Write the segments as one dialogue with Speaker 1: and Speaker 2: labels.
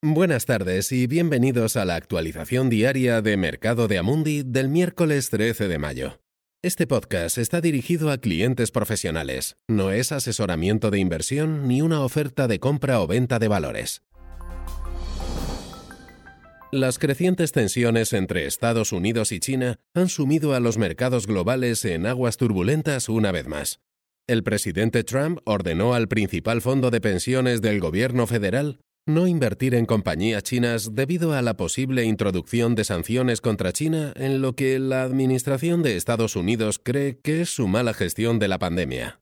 Speaker 1: Buenas tardes y bienvenidos a la actualización diaria de Mercado de Amundi del miércoles 13 de mayo. Este podcast está dirigido a clientes profesionales, no es asesoramiento de inversión ni una oferta de compra o venta de valores. Las crecientes tensiones entre Estados Unidos y China han sumido a los mercados globales en aguas turbulentas una vez más. El presidente Trump ordenó al principal fondo de pensiones del gobierno federal no invertir en compañías chinas debido a la posible introducción de sanciones contra China en lo que la Administración de Estados Unidos cree que es su mala gestión de la pandemia.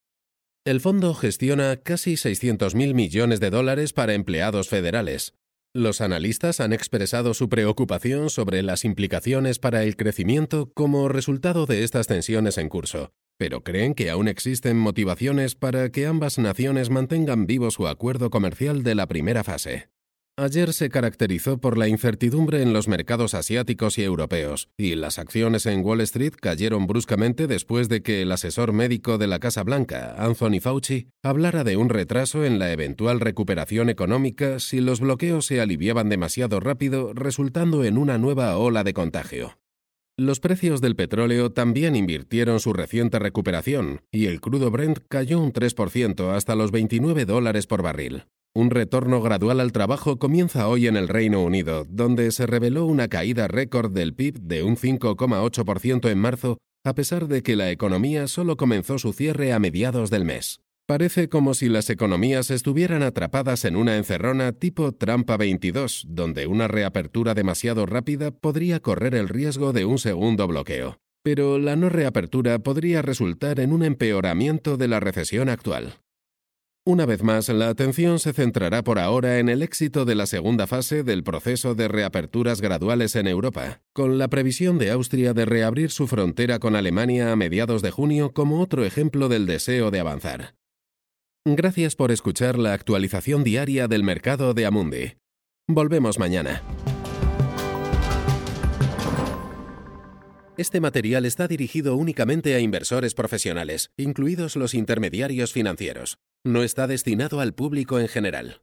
Speaker 1: El fondo gestiona casi 600.000 millones de dólares para empleados federales. Los analistas han expresado su preocupación sobre las implicaciones para el crecimiento como resultado de estas tensiones en curso, pero creen que aún existen motivaciones para que ambas naciones mantengan vivo su acuerdo comercial de la primera fase. Ayer se caracterizó por la incertidumbre en los mercados asiáticos y europeos, y las acciones en Wall Street cayeron bruscamente después de que el asesor médico de la Casa Blanca, Anthony Fauci, hablara de un retraso en la eventual recuperación económica si los bloqueos se aliviaban demasiado rápido, resultando en una nueva ola de contagio. Los precios del petróleo también invirtieron su reciente recuperación y el crudo Brent cayó un 3% hasta los 29 dólares por barril. Un retorno gradual al trabajo comienza hoy en el Reino Unido, donde se reveló una caída récord del PIB de un 5,8% en marzo, a pesar de que la economía solo comenzó su cierre a mediados del mes. Parece como si las economías estuvieran atrapadas en una encerrona tipo trampa 22, donde una reapertura demasiado rápida podría correr el riesgo de un segundo bloqueo. Pero la no reapertura podría resultar en un empeoramiento de la recesión actual. Una vez más, la atención se centrará por ahora en el éxito de la segunda fase del proceso de reaperturas graduales en Europa, con la previsión de Austria de reabrir su frontera con Alemania a mediados de junio como otro ejemplo del deseo de avanzar. Gracias por escuchar la actualización diaria del mercado de Amundi. Volvemos mañana. Este material está dirigido únicamente a inversores profesionales, incluidos los intermediarios financieros. No está destinado al público en general.